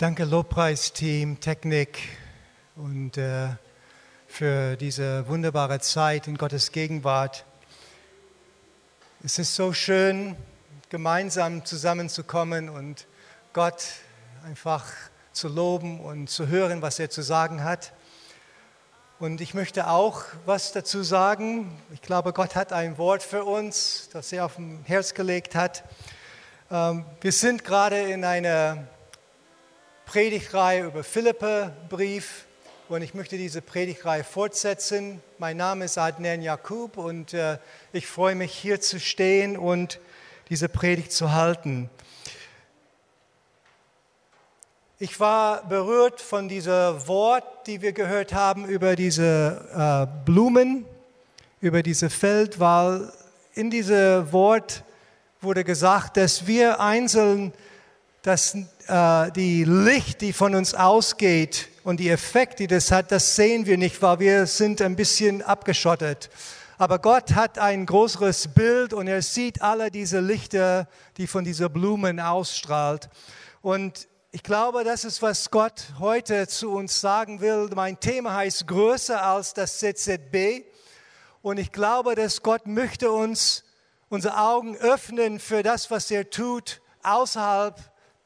Danke Lobpreisteam, Technik und äh, für diese wunderbare Zeit in Gottes Gegenwart. Es ist so schön, gemeinsam zusammenzukommen und Gott einfach zu loben und zu hören, was er zu sagen hat. Und ich möchte auch was dazu sagen. Ich glaube, Gott hat ein Wort für uns, das er auf dem Herz gelegt hat. Ähm, wir sind gerade in einer Predigtreihe über Philippe Brief und ich möchte diese Predigtreihe fortsetzen. Mein Name ist Adnan Jakub und äh, ich freue mich hier zu stehen und diese Predigt zu halten. Ich war berührt von dieser Wort, die wir gehört haben über diese äh, Blumen, über diese Feld, weil in diesem Wort wurde gesagt, dass wir einzeln dass äh, die Licht, die von uns ausgeht und die Effekte, die das hat, das sehen wir nicht, weil wir sind ein bisschen abgeschottet. Aber Gott hat ein größeres Bild und er sieht alle diese Lichter, die von dieser Blumen ausstrahlt. Und ich glaube, das ist, was Gott heute zu uns sagen will. Mein Thema heißt größer als das ZZB. Und ich glaube, dass Gott möchte uns unsere Augen öffnen für das, was er tut, außerhalb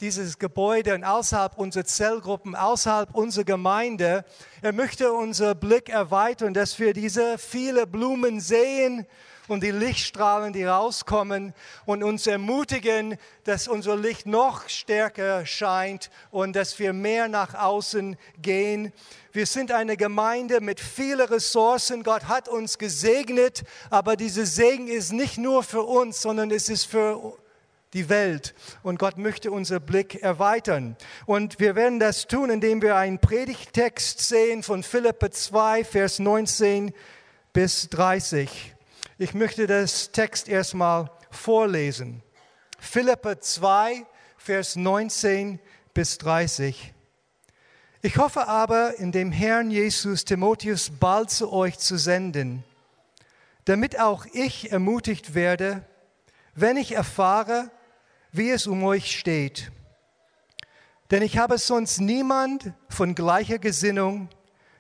dieses Gebäude und außerhalb unserer Zellgruppen, außerhalb unserer Gemeinde. Er möchte unseren Blick erweitern, dass wir diese viele Blumen sehen und die Lichtstrahlen, die rauskommen und uns ermutigen, dass unser Licht noch stärker scheint und dass wir mehr nach außen gehen. Wir sind eine Gemeinde mit vielen Ressourcen. Gott hat uns gesegnet, aber dieser Segen ist nicht nur für uns, sondern es ist für die Welt. Und Gott möchte unser Blick erweitern. Und wir werden das tun, indem wir einen Predigtext sehen von Philippe 2, Vers 19 bis 30. Ich möchte das Text erstmal vorlesen. Philippe 2, Vers 19 bis 30. Ich hoffe aber, in dem Herrn Jesus Timotheus bald zu euch zu senden, damit auch ich ermutigt werde, wenn ich erfahre, wie es um euch steht. Denn ich habe sonst niemand von gleicher Gesinnung,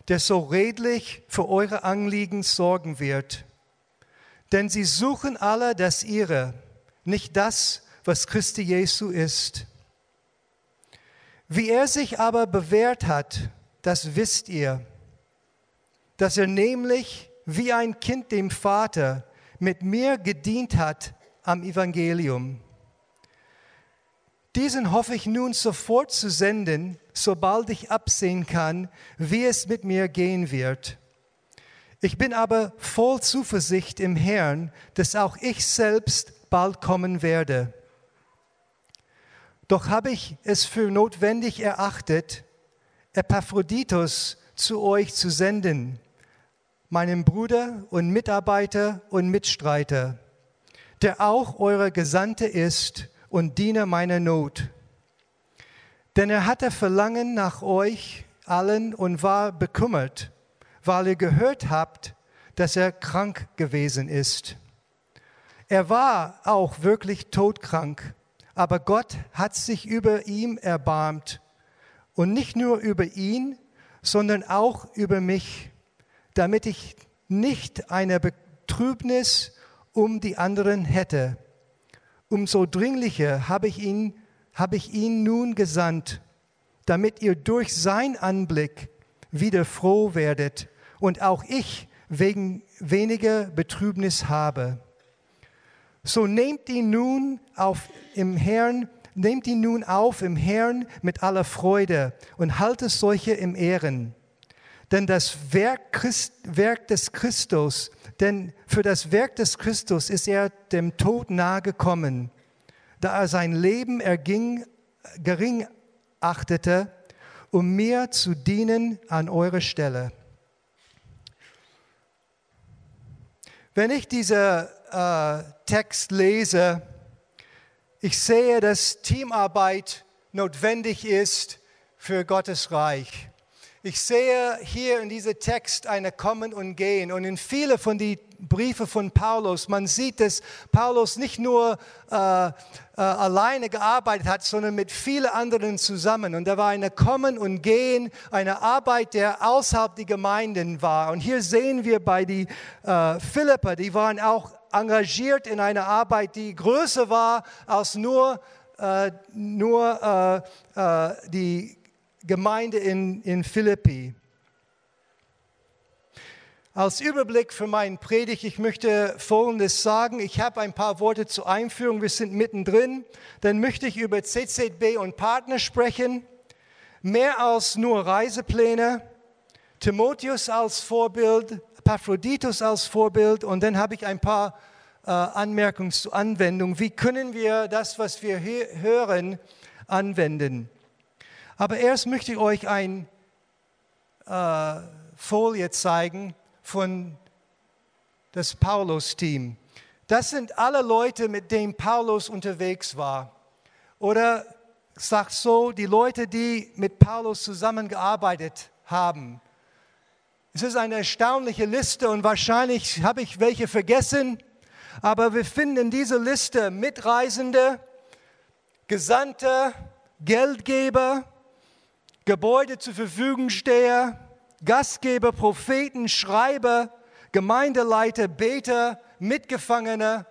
der so redlich für eure Anliegen sorgen wird. Denn sie suchen alle das ihre, nicht das, was Christi Jesu ist. Wie er sich aber bewährt hat, das wisst ihr, dass er nämlich wie ein Kind dem Vater mit mir gedient hat am Evangelium. Diesen hoffe ich nun sofort zu senden, sobald ich absehen kann, wie es mit mir gehen wird. Ich bin aber voll Zuversicht im Herrn, dass auch ich selbst bald kommen werde. Doch habe ich es für notwendig erachtet, Epaphroditus zu euch zu senden, meinem Bruder und Mitarbeiter und Mitstreiter, der auch eure Gesandte ist und diene meiner Not. Denn er hatte Verlangen nach euch allen und war bekümmert, weil ihr gehört habt, dass er krank gewesen ist. Er war auch wirklich todkrank, aber Gott hat sich über ihm erbarmt und nicht nur über ihn, sondern auch über mich, damit ich nicht eine Betrübnis um die anderen hätte umso dringlicher habe ich ihn, habe ich ihn nun gesandt, damit ihr durch sein Anblick wieder froh werdet und auch ich wegen weniger Betrübnis habe. So nehmt ihn nun auf im Herrn, nehmt ihn nun auf im Herrn mit aller Freude und haltet solche im Ehren. Denn das Werk, Christ, Werk des Christus denn für das Werk des Christus ist er dem Tod nahe gekommen, da er sein Leben erging, gering achtete, um mir zu dienen an eure Stelle. Wenn ich diesen äh, Text lese, ich sehe, dass Teamarbeit notwendig ist für Gottes Reich. Ich sehe hier in diesem Text eine Kommen und Gehen. Und in viele von den Briefen von Paulus, man sieht, dass Paulus nicht nur äh, äh, alleine gearbeitet hat, sondern mit vielen anderen zusammen. Und da war eine Kommen und Gehen, eine Arbeit, der außerhalb der Gemeinden war. Und hier sehen wir bei den äh, Philipper, die waren auch engagiert in einer Arbeit, die größer war als nur, äh, nur äh, äh, die Gemeinde in, in Philippi. Als Überblick für meinen Predigt, ich möchte Folgendes sagen. Ich habe ein paar Worte zur Einführung. Wir sind mittendrin. Dann möchte ich über CZB und Partner sprechen. Mehr als nur Reisepläne. Timotheus als Vorbild, Epaphroditus als Vorbild. Und dann habe ich ein paar äh, Anmerkungen zur Anwendung. Wie können wir das, was wir hören, anwenden? Aber erst möchte ich euch ein äh, Folie zeigen von das Paulus-Team. Das sind alle Leute, mit denen Paulus unterwegs war. Oder sagt so, die Leute, die mit Paulus zusammengearbeitet haben. Es ist eine erstaunliche Liste und wahrscheinlich habe ich welche vergessen, aber wir finden in dieser Liste Mitreisende, Gesandte, Geldgeber, Gebäude zur Verfügung stehe, Gastgeber, Propheten, Schreiber, Gemeindeleiter, Beter, Mitgefangene.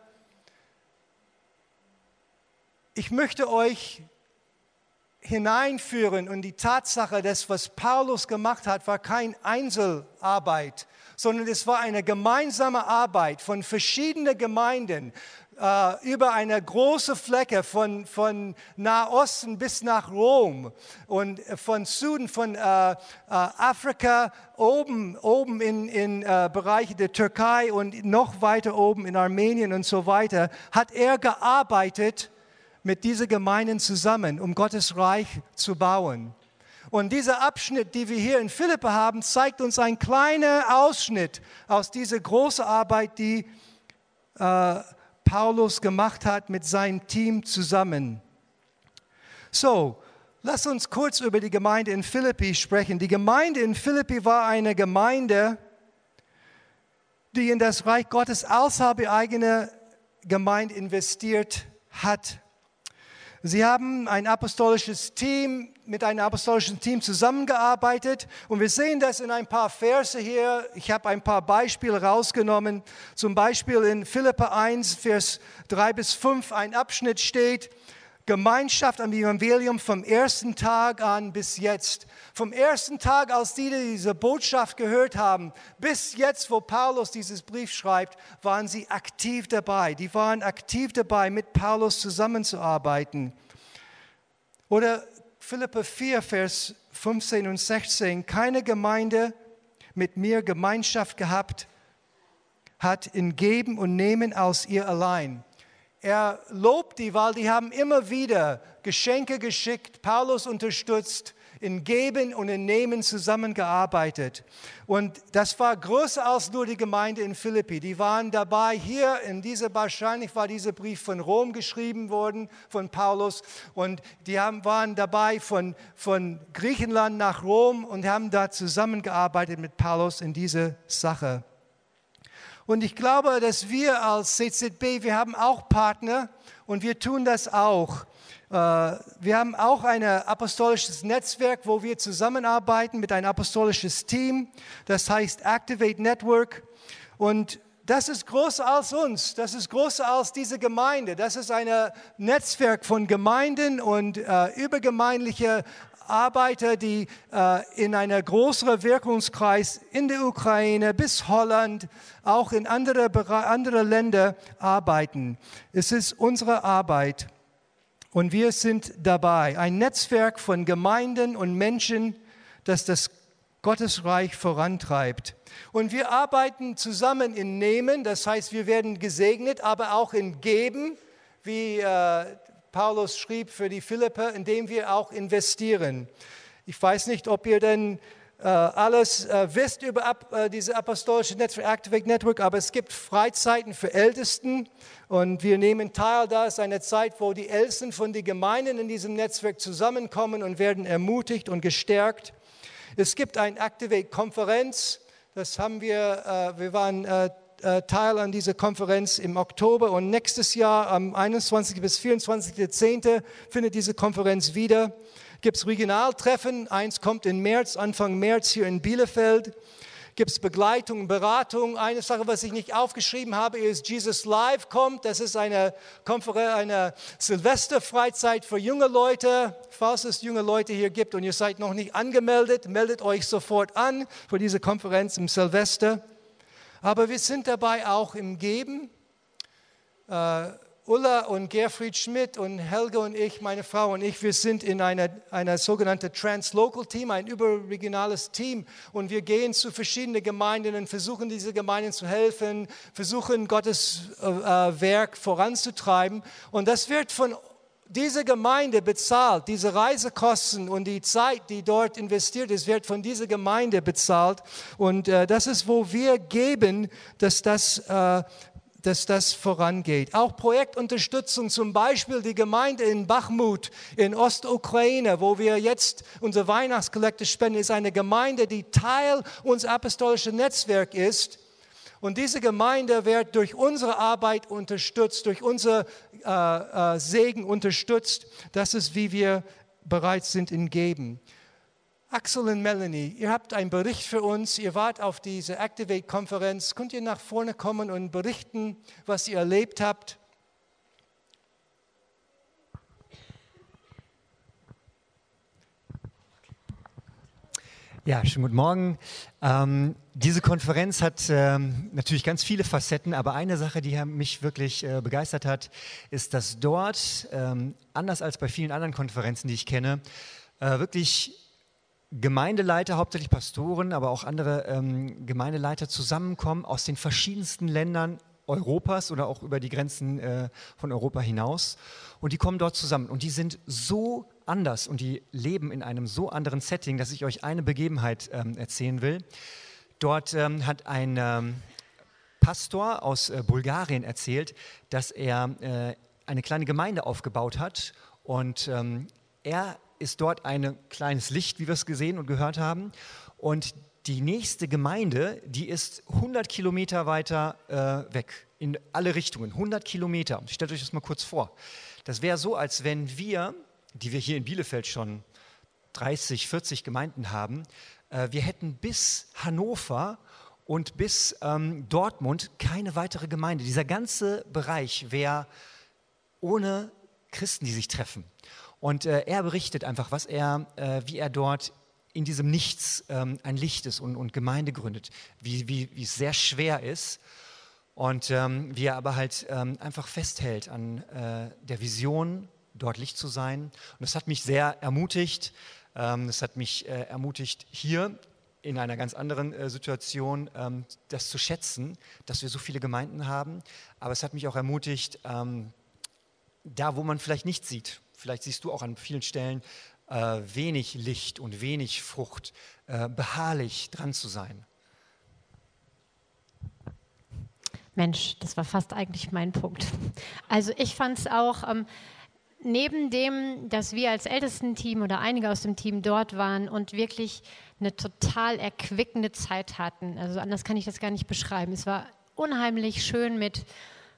Ich möchte euch hineinführen. Und die Tatsache, dass was Paulus gemacht hat, war kein Einzelarbeit, sondern es war eine gemeinsame Arbeit von verschiedenen Gemeinden, äh, über eine große Fläche von, von Nahosten bis nach Rom und von Süden, von äh, äh, Afrika, oben, oben in, in äh, Bereiche der Türkei und noch weiter oben in Armenien und so weiter, hat er gearbeitet mit diesen Gemeinden zusammen, um Gottes Reich zu bauen. Und dieser Abschnitt, den wir hier in Philippe haben, zeigt uns einen kleinen Ausschnitt aus dieser großen Arbeit, die äh, Paulus gemacht hat mit seinem Team zusammen. So, lass uns kurz über die Gemeinde in Philippi sprechen. Die Gemeinde in Philippi war eine Gemeinde, die in das Reich Gottes außerhalb ihrer eigenen Gemeinde investiert hat. Sie haben ein apostolisches Team mit einem apostolischen Team zusammengearbeitet und wir sehen das in ein paar Verse hier. Ich habe ein paar Beispiele rausgenommen. Zum Beispiel in Philippa 1, Vers 3 bis 5 ein Abschnitt steht, Gemeinschaft am Evangelium vom ersten Tag an bis jetzt. Vom ersten Tag, als die diese Botschaft gehört haben, bis jetzt, wo Paulus dieses Brief schreibt, waren sie aktiv dabei. Die waren aktiv dabei, mit Paulus zusammenzuarbeiten. Oder Philippa 4, Vers 15 und 16. Keine Gemeinde mit mir Gemeinschaft gehabt hat in Geben und Nehmen aus ihr allein. Er lobt die, weil die haben immer wieder Geschenke geschickt, Paulus unterstützt, in Geben und in Nehmen zusammengearbeitet. Und das war größer als nur die Gemeinde in Philippi. Die waren dabei hier in dieser, wahrscheinlich war dieser Brief von Rom geschrieben worden, von Paulus. Und die haben, waren dabei von, von Griechenland nach Rom und haben da zusammengearbeitet mit Paulus in dieser Sache. Und ich glaube, dass wir als CZB, wir haben auch Partner und wir tun das auch. Äh, wir haben auch ein apostolisches Netzwerk, wo wir zusammenarbeiten mit einem apostolisches Team. Das heißt Activate Network. Und das ist größer als uns, das ist größer als diese Gemeinde. Das ist ein Netzwerk von Gemeinden und äh, übergemeindliche Arbeiter, die äh, in einem größeren Wirkungskreis in der Ukraine bis Holland, auch in andere, andere Länder arbeiten. Es ist unsere Arbeit und wir sind dabei. Ein Netzwerk von Gemeinden und Menschen, das das Gottesreich vorantreibt. Und wir arbeiten zusammen in Nehmen, das heißt, wir werden gesegnet, aber auch in Geben, wie äh, Paulus schrieb für die Philipper, indem wir auch investieren. Ich weiß nicht, ob ihr denn äh, alles äh, wisst über ab, äh, diese apostolische Network, Activate Network, aber es gibt Freizeiten für Ältesten und wir nehmen teil. Da ist eine Zeit, wo die Ältesten von den Gemeinden in diesem Netzwerk zusammenkommen und werden ermutigt und gestärkt. Es gibt eine Activate-Konferenz, das haben wir, äh, wir waren äh, Teil an dieser Konferenz im Oktober und nächstes Jahr am 21. bis 24.10. findet diese Konferenz wieder. Gibt es Regionaltreffen, eins kommt im März, Anfang März hier in Bielefeld gibt es Begleitung, Beratung. Eine Sache, was ich nicht aufgeschrieben habe, ist Jesus Live kommt. Das ist eine, Konferenz, eine Silvesterfreizeit für junge Leute. Falls es junge Leute hier gibt und ihr seid noch nicht angemeldet, meldet euch sofort an für diese Konferenz im Silvester. Aber wir sind dabei auch im Geben. Äh, Ulla und Gerfried Schmidt und Helge und ich, meine Frau und ich, wir sind in einer, einer sogenannten Translocal-Team, ein überregionales Team. Und wir gehen zu verschiedenen Gemeinden und versuchen, diese Gemeinden zu helfen, versuchen, Gottes äh, äh Werk voranzutreiben. Und das wird von dieser Gemeinde bezahlt. Diese Reisekosten und die Zeit, die dort investiert ist, wird von dieser Gemeinde bezahlt. Und äh, das ist, wo wir geben, dass das äh, dass das vorangeht. Auch Projektunterstützung, zum Beispiel die Gemeinde in Bachmut in Ostukraine, wo wir jetzt unsere Weihnachtskollekte spenden, ist eine Gemeinde, die Teil unseres apostolischen Netzwerks ist. Und diese Gemeinde wird durch unsere Arbeit unterstützt, durch unser äh, äh, Segen unterstützt. Das ist, wie wir bereit sind in Geben. Axel und Melanie, ihr habt einen Bericht für uns. Ihr wart auf diese Activate-Konferenz. Könnt ihr nach vorne kommen und berichten, was ihr erlebt habt? Ja, schönen guten Morgen. Ähm, diese Konferenz hat ähm, natürlich ganz viele Facetten, aber eine Sache, die mich wirklich äh, begeistert hat, ist, dass dort, ähm, anders als bei vielen anderen Konferenzen, die ich kenne, äh, wirklich Gemeindeleiter, hauptsächlich Pastoren, aber auch andere ähm, Gemeindeleiter zusammenkommen aus den verschiedensten Ländern Europas oder auch über die Grenzen äh, von Europa hinaus. Und die kommen dort zusammen. Und die sind so anders und die leben in einem so anderen Setting, dass ich euch eine Begebenheit ähm, erzählen will. Dort ähm, hat ein ähm, Pastor aus äh, Bulgarien erzählt, dass er äh, eine kleine Gemeinde aufgebaut hat und ähm, er ist dort ein kleines Licht, wie wir es gesehen und gehört haben. Und die nächste Gemeinde, die ist 100 Kilometer weiter äh, weg, in alle Richtungen, 100 Kilometer. Stellt euch das mal kurz vor. Das wäre so, als wenn wir, die wir hier in Bielefeld schon 30, 40 Gemeinden haben, wir hätten bis Hannover und bis ähm, Dortmund keine weitere Gemeinde. Dieser ganze Bereich wäre ohne Christen, die sich treffen. Und äh, er berichtet einfach, was er, äh, wie er dort in diesem Nichts ähm, ein Licht ist und, und Gemeinde gründet, wie, wie, wie es sehr schwer ist und ähm, wie er aber halt ähm, einfach festhält an äh, der Vision, dort Licht zu sein. Und das hat mich sehr ermutigt. Ähm, das hat mich äh, ermutigt, hier in einer ganz anderen äh, Situation ähm, das zu schätzen, dass wir so viele Gemeinden haben. Aber es hat mich auch ermutigt, ähm, da wo man vielleicht nicht sieht, vielleicht siehst du auch an vielen Stellen äh, wenig Licht und wenig Frucht, beharrlich dran zu sein. Mensch, das war fast eigentlich mein Punkt. Also ich fand es auch, ähm, neben dem, dass wir als Ältesten-Team oder einige aus dem Team dort waren und wirklich eine total erquickende Zeit hatten, also anders kann ich das gar nicht beschreiben. Es war unheimlich schön mit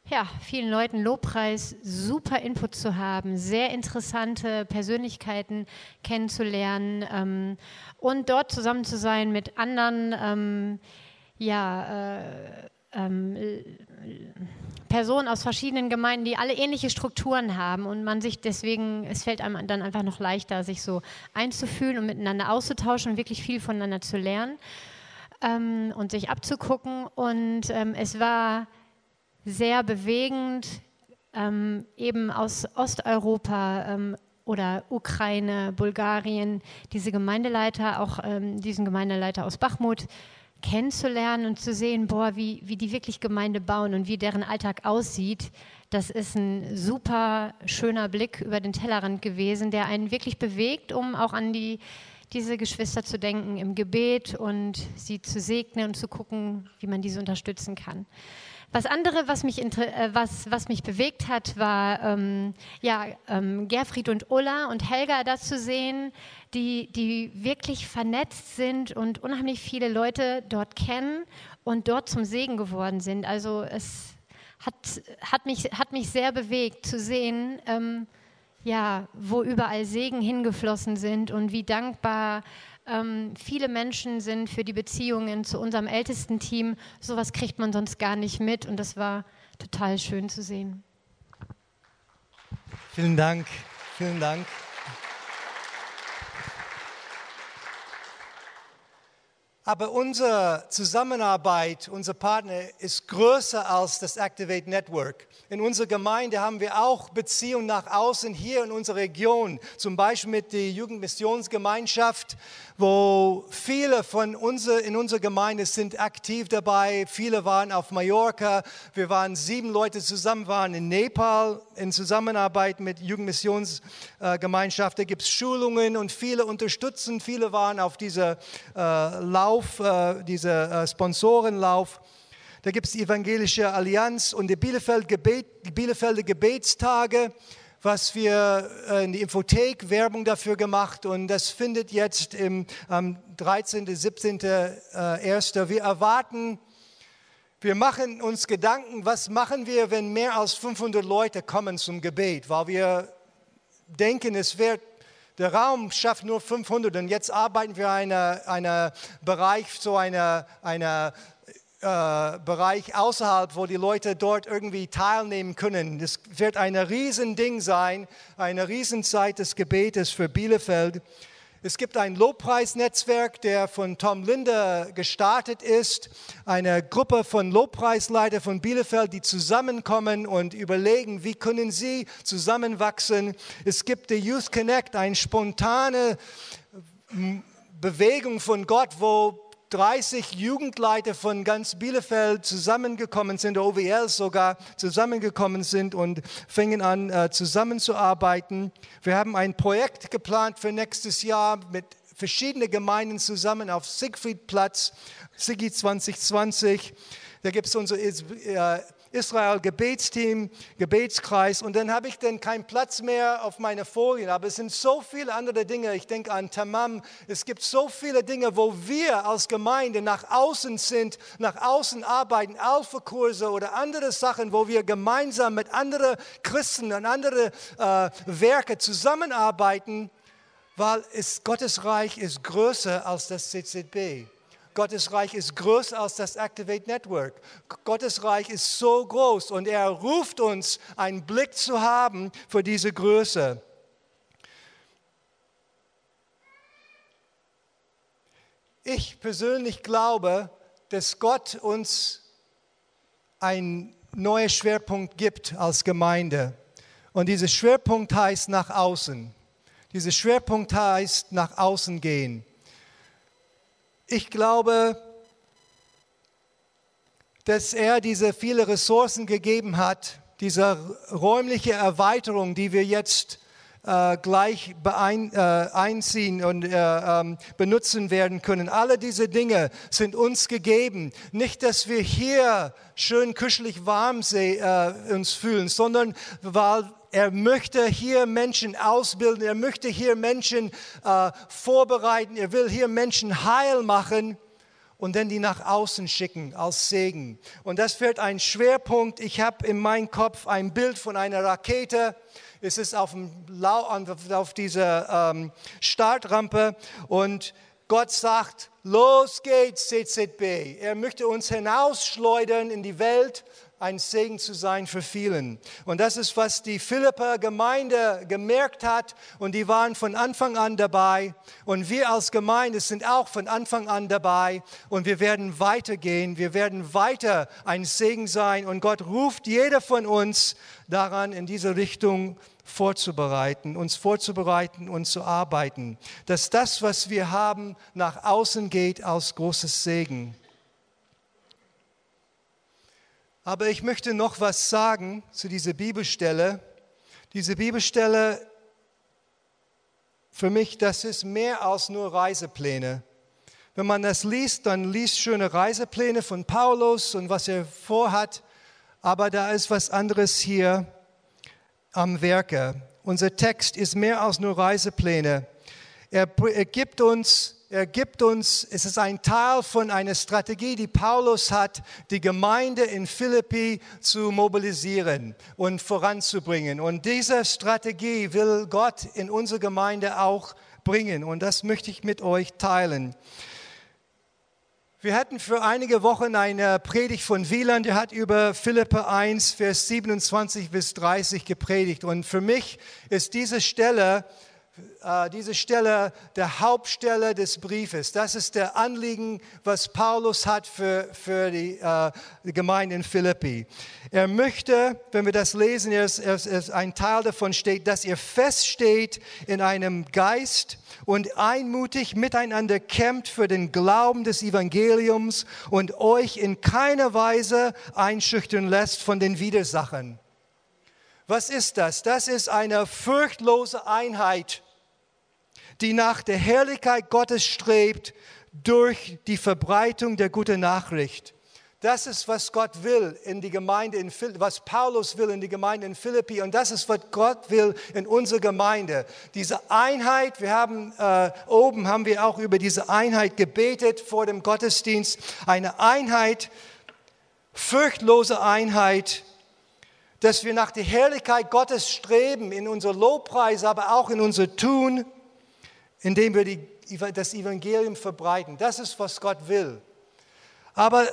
ja, vielen Leuten Lobpreis, super Input zu haben, sehr interessante Persönlichkeiten kennenzulernen ähm, und dort zusammen zu sein mit anderen, ähm, ja, äh, ähm, Personen aus verschiedenen Gemeinden, die alle ähnliche Strukturen haben und man sich deswegen, es fällt einem dann einfach noch leichter, sich so einzufühlen und miteinander auszutauschen und wirklich viel voneinander zu lernen ähm, und sich abzugucken. Und ähm, es war sehr bewegend, ähm, eben aus Osteuropa ähm, oder Ukraine, Bulgarien, diese Gemeindeleiter, auch ähm, diesen Gemeindeleiter aus Bachmut kennenzulernen und zu sehen, boah, wie, wie die wirklich Gemeinde bauen und wie deren Alltag aussieht. Das ist ein super schöner Blick über den Tellerrand gewesen, der einen wirklich bewegt, um auch an die, diese Geschwister zu denken im Gebet und sie zu segnen und zu gucken, wie man diese unterstützen kann. Was andere, was mich, äh, was, was mich bewegt hat, war ähm, ja, ähm, Gerfried und Ulla und Helga da zu sehen, die, die wirklich vernetzt sind und unheimlich viele Leute dort kennen und dort zum Segen geworden sind. Also es hat, hat, mich, hat mich sehr bewegt zu sehen, ähm, ja, wo überall Segen hingeflossen sind und wie dankbar ähm, viele Menschen sind für die Beziehungen zu unserem ältesten Team. Sowas kriegt man sonst gar nicht mit und das war total schön zu sehen. Vielen Dank, vielen Dank. Aber unsere Zusammenarbeit, unser Partner ist größer als das Activate Network. In unserer Gemeinde haben wir auch Beziehungen nach außen hier in unserer Region, zum Beispiel mit der Jugendmissionsgemeinschaft, wo viele von uns in unserer Gemeinde sind aktiv dabei. Viele waren auf Mallorca. Wir waren sieben Leute zusammen, waren in Nepal in Zusammenarbeit mit Jugendmissionsgemeinschaft. Da gibt es Schulungen und viele unterstützen. Viele waren auf dieser äh, Lauf, äh, dieser äh, Sponsorenlauf. Da gibt es die Evangelische Allianz und die Bielefeld Gebet, Bielefelder Gebetstage, was wir äh, in die Infothek Werbung dafür gemacht und das findet jetzt im am 13., 17., äh, 1. Wir erwarten, wir machen uns Gedanken, was machen wir, wenn mehr als 500 Leute kommen zum Gebet, weil wir denken, es wird der Raum schafft nur 500 und jetzt arbeiten wir in einem Bereich, so einer eine äh, Bereich außerhalb, wo die Leute dort irgendwie teilnehmen können. Das wird ein Riesending sein, eine Riesenzeit des Gebetes für Bielefeld. Es gibt ein Lobpreisnetzwerk, der von Tom Linder gestartet ist. Eine Gruppe von Lobpreisleiter von Bielefeld, die zusammenkommen und überlegen, wie können sie zusammenwachsen. Es gibt die Youth Connect, eine spontane Bewegung von Gott, wo 30 Jugendleiter von ganz Bielefeld zusammengekommen sind, OWL sogar zusammengekommen sind und fingen an äh, zusammenzuarbeiten. Wir haben ein Projekt geplant für nächstes Jahr mit verschiedenen Gemeinden zusammen auf Siegfriedplatz, Sigi 2020. Da gibt es unsere äh, Israel Gebetsteam, Gebetskreis und dann habe ich dann keinen Platz mehr auf meine Folien. Aber es sind so viele andere Dinge. Ich denke an Tamam. Es gibt so viele Dinge, wo wir als Gemeinde nach außen sind, nach außen arbeiten, Alpha-Kurse oder andere Sachen, wo wir gemeinsam mit anderen Christen und anderen äh, Werke zusammenarbeiten, weil es, Gottes Reich ist größer als das CCB. Gottes Reich ist größer als das Activate Network. Gottes Reich ist so groß und er ruft uns, einen Blick zu haben für diese Größe. Ich persönlich glaube, dass Gott uns einen neuen Schwerpunkt gibt als Gemeinde. Und dieser Schwerpunkt heißt nach außen. Dieser Schwerpunkt heißt nach außen gehen. Ich glaube, dass er diese viele Ressourcen gegeben hat, diese räumliche Erweiterung, die wir jetzt äh, gleich beein, äh, einziehen und äh, ähm, benutzen werden können. Alle diese Dinge sind uns gegeben. Nicht, dass wir hier schön kuschelig warm äh, uns fühlen, sondern weil er möchte hier Menschen ausbilden, er möchte hier Menschen äh, vorbereiten, er will hier Menschen heil machen und dann die nach außen schicken als Segen. Und das wird ein Schwerpunkt. Ich habe in meinem Kopf ein Bild von einer Rakete. Es ist auf, dem, auf dieser ähm, Startrampe und Gott sagt, los geht's, CZB. Er möchte uns hinausschleudern in die Welt ein Segen zu sein für vielen. Und das ist, was die Philipper Gemeinde gemerkt hat und die waren von Anfang an dabei. Und wir als Gemeinde sind auch von Anfang an dabei und wir werden weitergehen, wir werden weiter ein Segen sein und Gott ruft jeder von uns daran, in diese Richtung vorzubereiten, uns vorzubereiten und zu arbeiten, dass das, was wir haben, nach außen geht aus großes Segen. Aber ich möchte noch was sagen zu dieser Bibelstelle. Diese Bibelstelle, für mich, das ist mehr als nur Reisepläne. Wenn man das liest, dann liest schöne Reisepläne von Paulus und was er vorhat. aber da ist was anderes hier am Werke. Unser Text ist mehr als nur Reisepläne. Er, gibt uns er gibt uns, es ist ein Teil von einer Strategie, die Paulus hat, die Gemeinde in Philippi zu mobilisieren und voranzubringen. Und diese Strategie will Gott in unsere Gemeinde auch bringen. Und das möchte ich mit euch teilen. Wir hatten für einige Wochen eine Predigt von Wieland, der hat über Philippe 1, Vers 27 bis 30 gepredigt. Und für mich ist diese Stelle diese Stelle der Hauptstelle des Briefes. Das ist der Anliegen, was Paulus hat für, für die, äh, die Gemeinde in Philippi. Er möchte, wenn wir das lesen, er ist, er ist, ein Teil davon steht, dass ihr feststeht in einem Geist und einmutig miteinander kämpft für den Glauben des Evangeliums und euch in keiner Weise einschüchtern lässt von den Widersachen. Was ist das? Das ist eine furchtlose Einheit, die nach der Herrlichkeit Gottes strebt durch die Verbreitung der guten Nachricht. Das ist, was Gott will in die Gemeinde in Philippi, was Paulus will in die Gemeinde in Philippi und das ist, was Gott will in unserer Gemeinde. Diese Einheit, wir haben äh, oben haben wir auch über diese Einheit gebetet vor dem Gottesdienst, eine Einheit, furchtlose Einheit, dass wir nach der Herrlichkeit Gottes streben in unser Lobpreis, aber auch in unser Tun, indem wir die, das Evangelium verbreiten. Das ist, was Gott will. Aber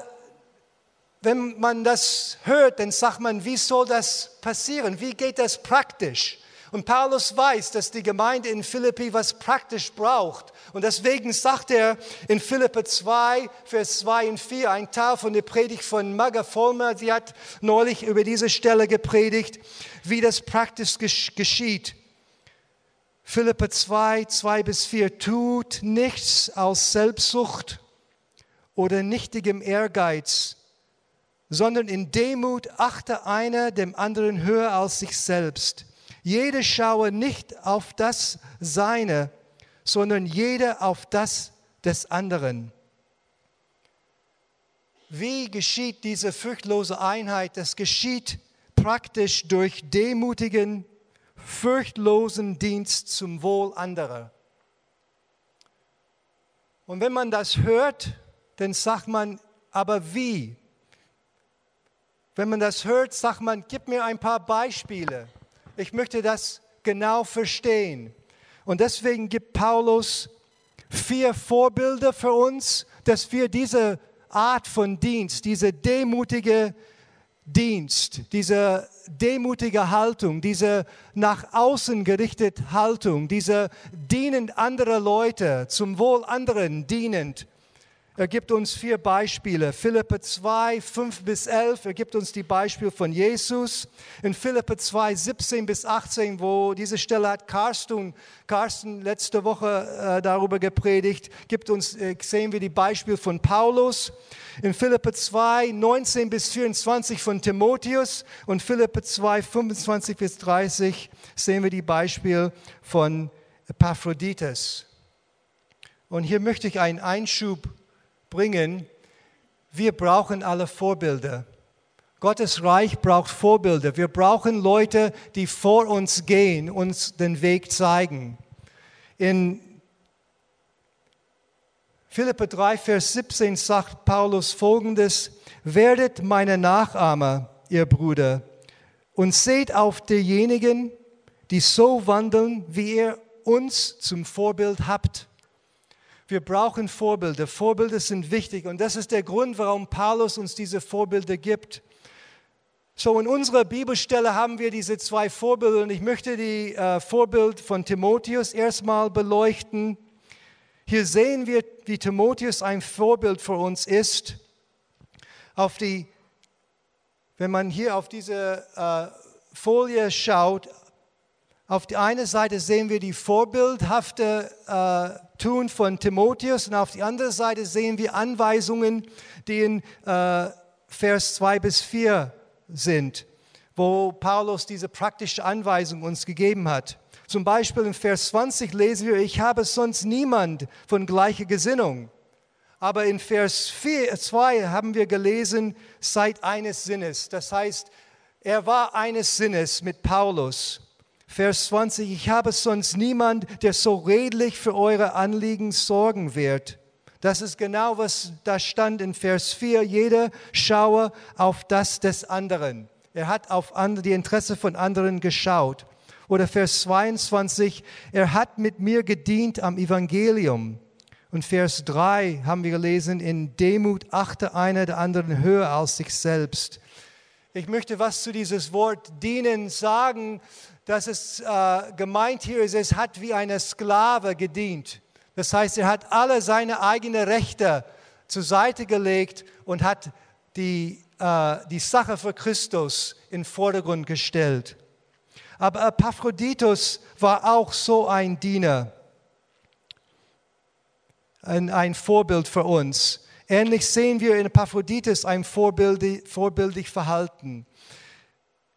wenn man das hört, dann sagt man, wie soll das passieren? Wie geht das praktisch? Und Paulus weiß, dass die Gemeinde in Philippi was praktisch braucht. Und deswegen sagt er in Philippe 2, Vers 2 und 4, ein Teil von der Predigt von Maga Vollmer, sie hat neulich über diese Stelle gepredigt, wie das praktisch geschieht. Philippe 2, 2 bis 4, tut nichts aus Selbstsucht oder nichtigem Ehrgeiz, sondern in Demut achte einer dem anderen höher als sich selbst. Jede schaue nicht auf das Seine, sondern jeder auf das des anderen. Wie geschieht diese furchtlose Einheit? Das geschieht praktisch durch demutigen, furchtlosen Dienst zum Wohl anderer. Und wenn man das hört, dann sagt man, aber wie? Wenn man das hört, sagt man, gib mir ein paar Beispiele. Ich möchte das genau verstehen. Und deswegen gibt Paulus vier Vorbilder für uns, dass wir diese Art von Dienst, diese demutige Dienst, diese demutige Haltung, diese nach außen gerichtete Haltung, diese dienend anderer Leute, zum Wohl anderen dienend, er gibt uns vier Beispiele. Philippe 2, 5 bis 11, er gibt uns die Beispiele von Jesus. In Philippe 2, 17 bis 18, wo diese Stelle hat Carsten, Carsten letzte Woche äh, darüber gepredigt, gibt uns, äh, sehen wir die Beispiele von Paulus. In Philippe 2, 19 bis 24 von Timotheus und Philippe 2, 25 bis 30 sehen wir die Beispiele von Epaphroditus. Und hier möchte ich einen Einschub bringen, wir brauchen alle Vorbilder. Gottes Reich braucht Vorbilder. Wir brauchen Leute, die vor uns gehen, uns den Weg zeigen. In Philippe 3, Vers 17 sagt Paulus folgendes, werdet meine Nachahmer, ihr Brüder, und seht auf diejenigen, die so wandeln, wie ihr uns zum Vorbild habt. Wir brauchen Vorbilder. Vorbilder sind wichtig und das ist der Grund, warum Paulus uns diese Vorbilder gibt. So, in unserer Bibelstelle haben wir diese zwei Vorbilder und ich möchte die äh, Vorbild von Timotheus erstmal beleuchten. Hier sehen wir, wie Timotheus ein Vorbild für uns ist. Auf die, wenn man hier auf diese äh, Folie schaut, auf die eine Seite sehen wir die vorbildhafte äh, Tun von Timotheus und auf die andere Seite sehen wir Anweisungen, die in äh, Vers 2 bis 4 sind, wo Paulus diese praktische Anweisung uns gegeben hat. Zum Beispiel in Vers 20 lesen wir, ich habe sonst niemand von gleicher Gesinnung. Aber in Vers 4, 2 haben wir gelesen, seid eines Sinnes. Das heißt, er war eines Sinnes mit Paulus. Vers 20, ich habe sonst niemand, der so redlich für eure Anliegen sorgen wird. Das ist genau, was da stand in Vers 4. Jeder schaue auf das des anderen. Er hat auf die Interesse von anderen geschaut. Oder Vers 22, er hat mit mir gedient am Evangelium. Und Vers 3 haben wir gelesen, in Demut achte einer der anderen höher als sich selbst. Ich möchte was zu dieses Wort dienen sagen, dass es äh, gemeint hier ist, es hat wie eine Sklave gedient. Das heißt, er hat alle seine eigenen Rechte zur Seite gelegt und hat die, äh, die Sache für Christus in den Vordergrund gestellt. Aber Epaphroditus war auch so ein Diener, ein, ein Vorbild für uns. Ähnlich sehen wir in Epaphroditus ein vorbildlich, vorbildlich Verhalten.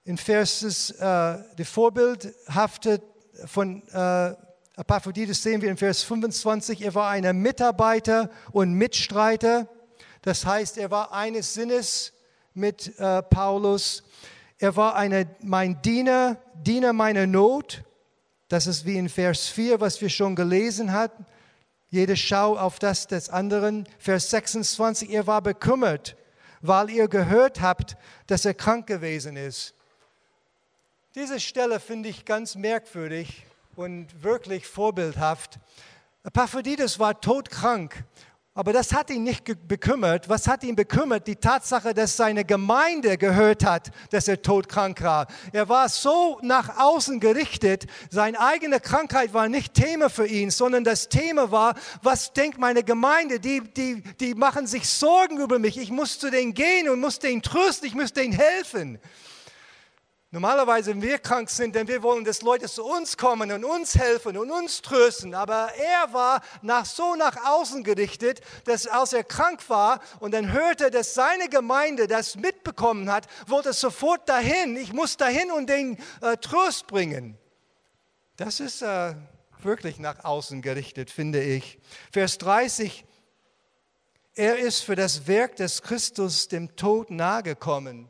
In Verses, äh, die Vorbildhafte von äh, Epaphroditus sehen wir in Vers 25, er war ein Mitarbeiter und Mitstreiter. Das heißt, er war eines Sinnes mit äh, Paulus. Er war eine, mein Diener, Diener meiner Not. Das ist wie in Vers 4, was wir schon gelesen haben. Jede Schau auf das des anderen. Vers 26, er war bekümmert, weil ihr gehört habt, dass er krank gewesen ist. Diese Stelle finde ich ganz merkwürdig und wirklich vorbildhaft. Epaphroditus war todkrank, aber das hat ihn nicht bekümmert. Was hat ihn bekümmert? Die Tatsache, dass seine Gemeinde gehört hat, dass er todkrank war. Er war so nach außen gerichtet, seine eigene Krankheit war nicht Thema für ihn, sondern das Thema war, was denkt meine Gemeinde? Die, die, die machen sich Sorgen über mich. Ich muss zu denen gehen und muss denen trösten, ich muss denen helfen. Normalerweise, wenn wir krank sind, denn wir wollen, dass Leute zu uns kommen und uns helfen und uns trösten. Aber er war nach, so nach außen gerichtet, dass als er krank war und dann hörte, dass seine Gemeinde das mitbekommen hat, wollte sofort dahin. Ich muss dahin und den äh, Trost bringen. Das ist äh, wirklich nach außen gerichtet, finde ich. Vers 30. Er ist für das Werk des Christus dem Tod nahegekommen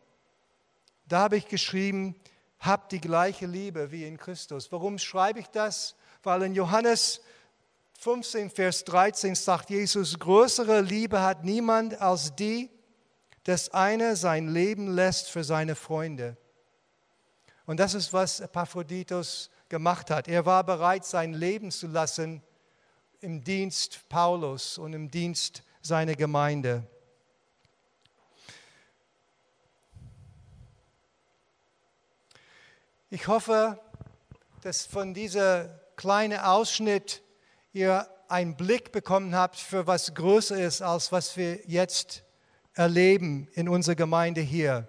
da habe ich geschrieben, habt die gleiche Liebe wie in Christus. Warum schreibe ich das? Weil in Johannes 15, Vers 13 sagt Jesus, größere Liebe hat niemand als die, dass einer sein Leben lässt für seine Freunde. Und das ist, was Epaphroditus gemacht hat. Er war bereit, sein Leben zu lassen im Dienst Paulus und im Dienst seiner Gemeinde. Ich hoffe, dass von diesem kleinen Ausschnitt ihr einen Blick bekommen habt für was größer ist, als was wir jetzt erleben in unserer Gemeinde hier.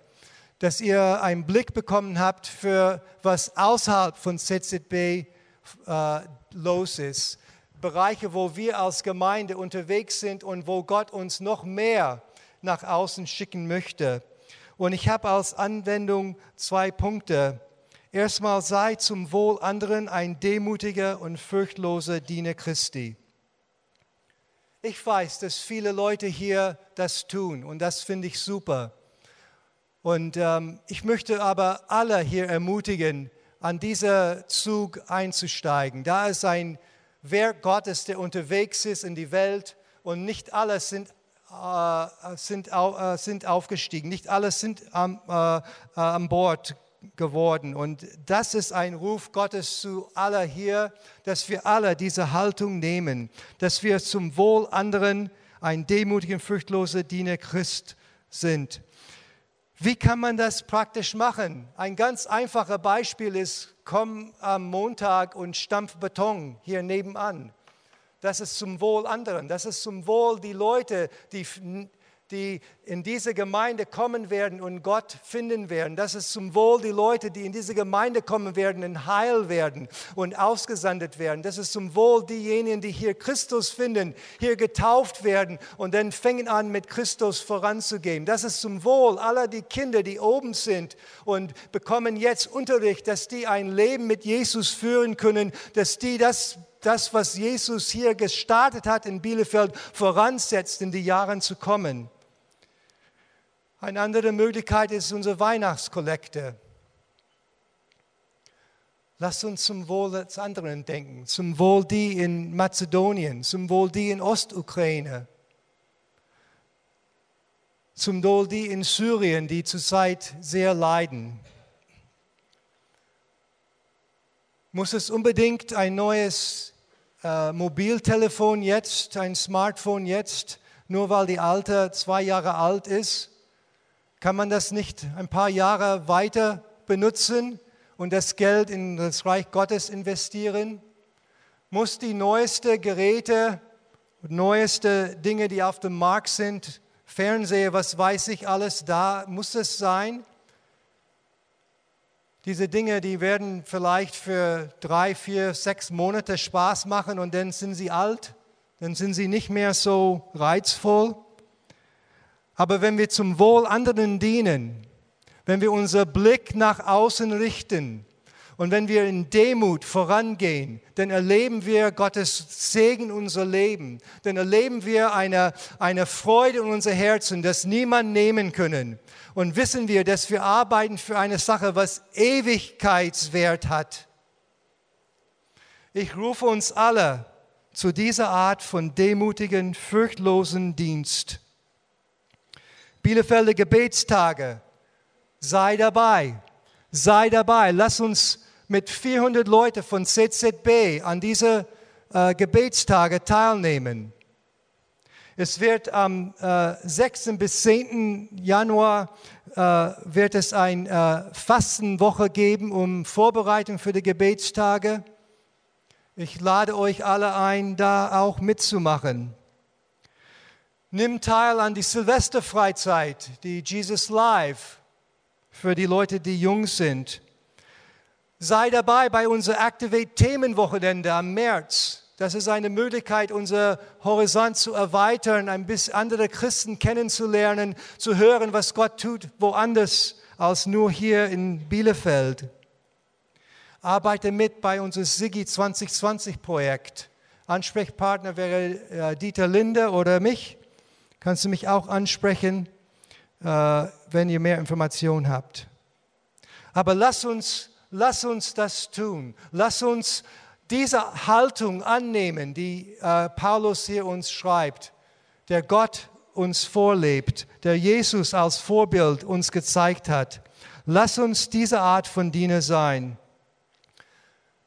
Dass ihr einen Blick bekommen habt für was außerhalb von ZZB äh, los ist. Bereiche, wo wir als Gemeinde unterwegs sind und wo Gott uns noch mehr nach außen schicken möchte. Und ich habe als Anwendung zwei Punkte. Erstmal sei zum Wohl anderen ein demütiger und furchtloser Diener Christi. Ich weiß, dass viele Leute hier das tun und das finde ich super. Und ähm, ich möchte aber alle hier ermutigen, an dieser Zug einzusteigen. Da ist ein Werk Gottes, der unterwegs ist in die Welt und nicht alle sind, äh, sind, äh, sind aufgestiegen, nicht alle sind am, äh, äh an Bord geworden. Und das ist ein Ruf Gottes zu aller hier, dass wir alle diese Haltung nehmen, dass wir zum Wohl anderen ein demütiger, furchtloser Diener Christ sind. Wie kann man das praktisch machen? Ein ganz einfaches Beispiel ist, komm am Montag und stampf Beton hier nebenan. Das ist zum Wohl anderen. Das ist zum Wohl die Leute, die die in diese Gemeinde kommen werden und Gott finden werden. Das ist zum Wohl die Leute, die in diese Gemeinde kommen werden und heil werden und ausgesandet werden. Das ist zum Wohl diejenigen, die hier Christus finden, hier getauft werden und dann fängen an, mit Christus voranzugehen. Das ist zum Wohl aller die Kinder, die oben sind und bekommen jetzt Unterricht, dass die ein Leben mit Jesus führen können, dass die das das, was Jesus hier gestartet hat in Bielefeld, voransetzt in die Jahre zu kommen. Eine andere Möglichkeit ist unsere Weihnachtskollekte. Lasst uns zum Wohl des anderen denken, zum Wohl die in Mazedonien, zum Wohl die in Ostukraine, zum Wohl die in Syrien, die zurzeit sehr leiden. Muss es unbedingt ein neues äh, Mobiltelefon jetzt, ein Smartphone jetzt, nur weil die alte zwei Jahre alt ist? Kann man das nicht ein paar Jahre weiter benutzen und das Geld in das Reich Gottes investieren? Muss die neueste Geräte, neueste Dinge, die auf dem Markt sind, Fernseher, was weiß ich alles da, muss es sein? Diese Dinge, die werden vielleicht für drei, vier, sechs Monate Spaß machen und dann sind sie alt, dann sind sie nicht mehr so reizvoll. Aber wenn wir zum Wohl anderen dienen, wenn wir unser Blick nach außen richten und wenn wir in Demut vorangehen, dann erleben wir Gottes Segen in unser Leben. Dann erleben wir eine, eine Freude in unser Herzen, das niemand nehmen können. Und wissen wir, dass wir arbeiten für eine Sache, was Ewigkeitswert hat. Ich rufe uns alle zu dieser Art von demutigen, furchtlosen Dienst. Bielefelder Gebetstage, sei dabei, sei dabei. Lass uns mit 400 Leuten von CZB an diese äh, Gebetstage teilnehmen. Es wird am äh, 6. bis 10. Januar äh, wird es eine äh, Fastenwoche geben, um Vorbereitung für die Gebetstage. Ich lade euch alle ein, da auch mitzumachen. Nimm teil an die Silvesterfreizeit, die Jesus Live für die Leute, die jung sind. Sei dabei bei unserer Activate Themenwochenende am März. Das ist eine Möglichkeit, unser Horizont zu erweitern, ein bisschen andere Christen kennenzulernen, zu hören, was Gott tut, woanders als nur hier in Bielefeld. Arbeite mit bei unserem Sigi 2020 Projekt. Ansprechpartner wäre äh, Dieter Linde oder mich. Kannst du mich auch ansprechen, äh, wenn ihr mehr Informationen habt. Aber lass uns, lass uns das tun. Lass uns diese Haltung annehmen, die äh, Paulus hier uns schreibt, der Gott uns vorlebt, der Jesus als Vorbild uns gezeigt hat. Lass uns diese Art von Diener sein.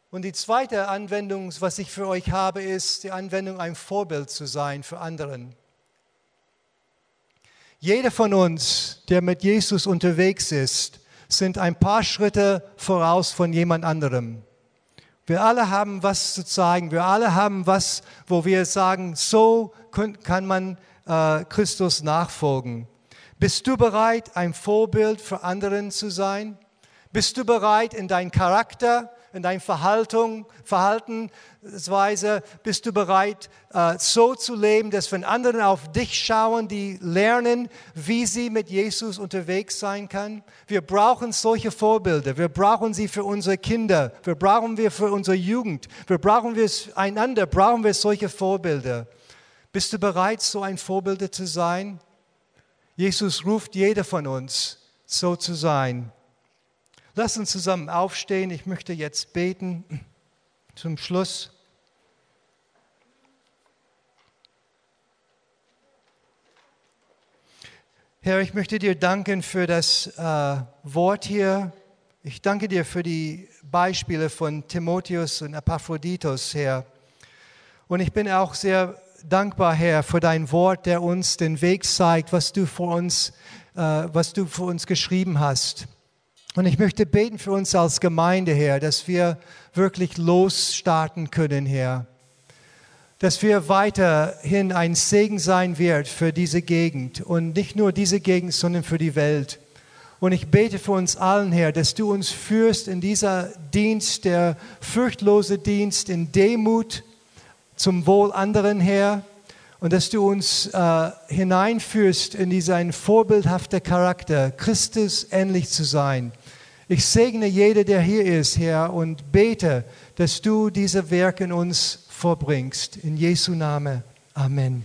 Und die zweite Anwendung, was ich für euch habe, ist die Anwendung, ein Vorbild zu sein für anderen. Jeder von uns, der mit Jesus unterwegs ist, sind ein paar Schritte voraus von jemand anderem. Wir alle haben was zu zeigen. Wir alle haben was, wo wir sagen, so kann man äh, Christus nachfolgen. Bist du bereit, ein Vorbild für anderen zu sein? Bist du bereit, in dein Charakter, in dein Verhaltung, Verhaltensweise, bist du bereit, äh, so zu leben, dass wenn andere auf dich schauen, die lernen, wie sie mit Jesus unterwegs sein kann? Wir brauchen solche Vorbilder. Wir brauchen sie für unsere Kinder. Wir brauchen wir für unsere Jugend. Wir brauchen wir einander. Brauchen wir solche Vorbilder. Bist du bereit, so ein Vorbild zu sein? Jesus ruft jeder von uns, so zu sein. Lass uns zusammen aufstehen. Ich möchte jetzt beten zum Schluss. Herr, ich möchte dir danken für das äh, Wort hier. Ich danke dir für die Beispiele von Timotheus und Epaphroditus, Herr. Und ich bin auch sehr dankbar, Herr, für dein Wort, der uns den Weg zeigt, was du für uns, äh, was du für uns geschrieben hast. Und ich möchte beten für uns als Gemeinde, Herr, dass wir wirklich losstarten können, Herr. Dass wir weiterhin ein Segen sein wird für diese Gegend und nicht nur diese Gegend, sondern für die Welt. Und ich bete für uns allen, Herr, dass du uns führst in dieser Dienst, der furchtlose Dienst, in Demut zum Wohl anderen, Herr. Und dass du uns äh, hineinführst in diesen vorbildhaften Charakter, Christus ähnlich zu sein Ich segne jeder, der hier ist, Herr, und bete, dass du diese Werke in uns vorbringst. In Jesu Name. Amen.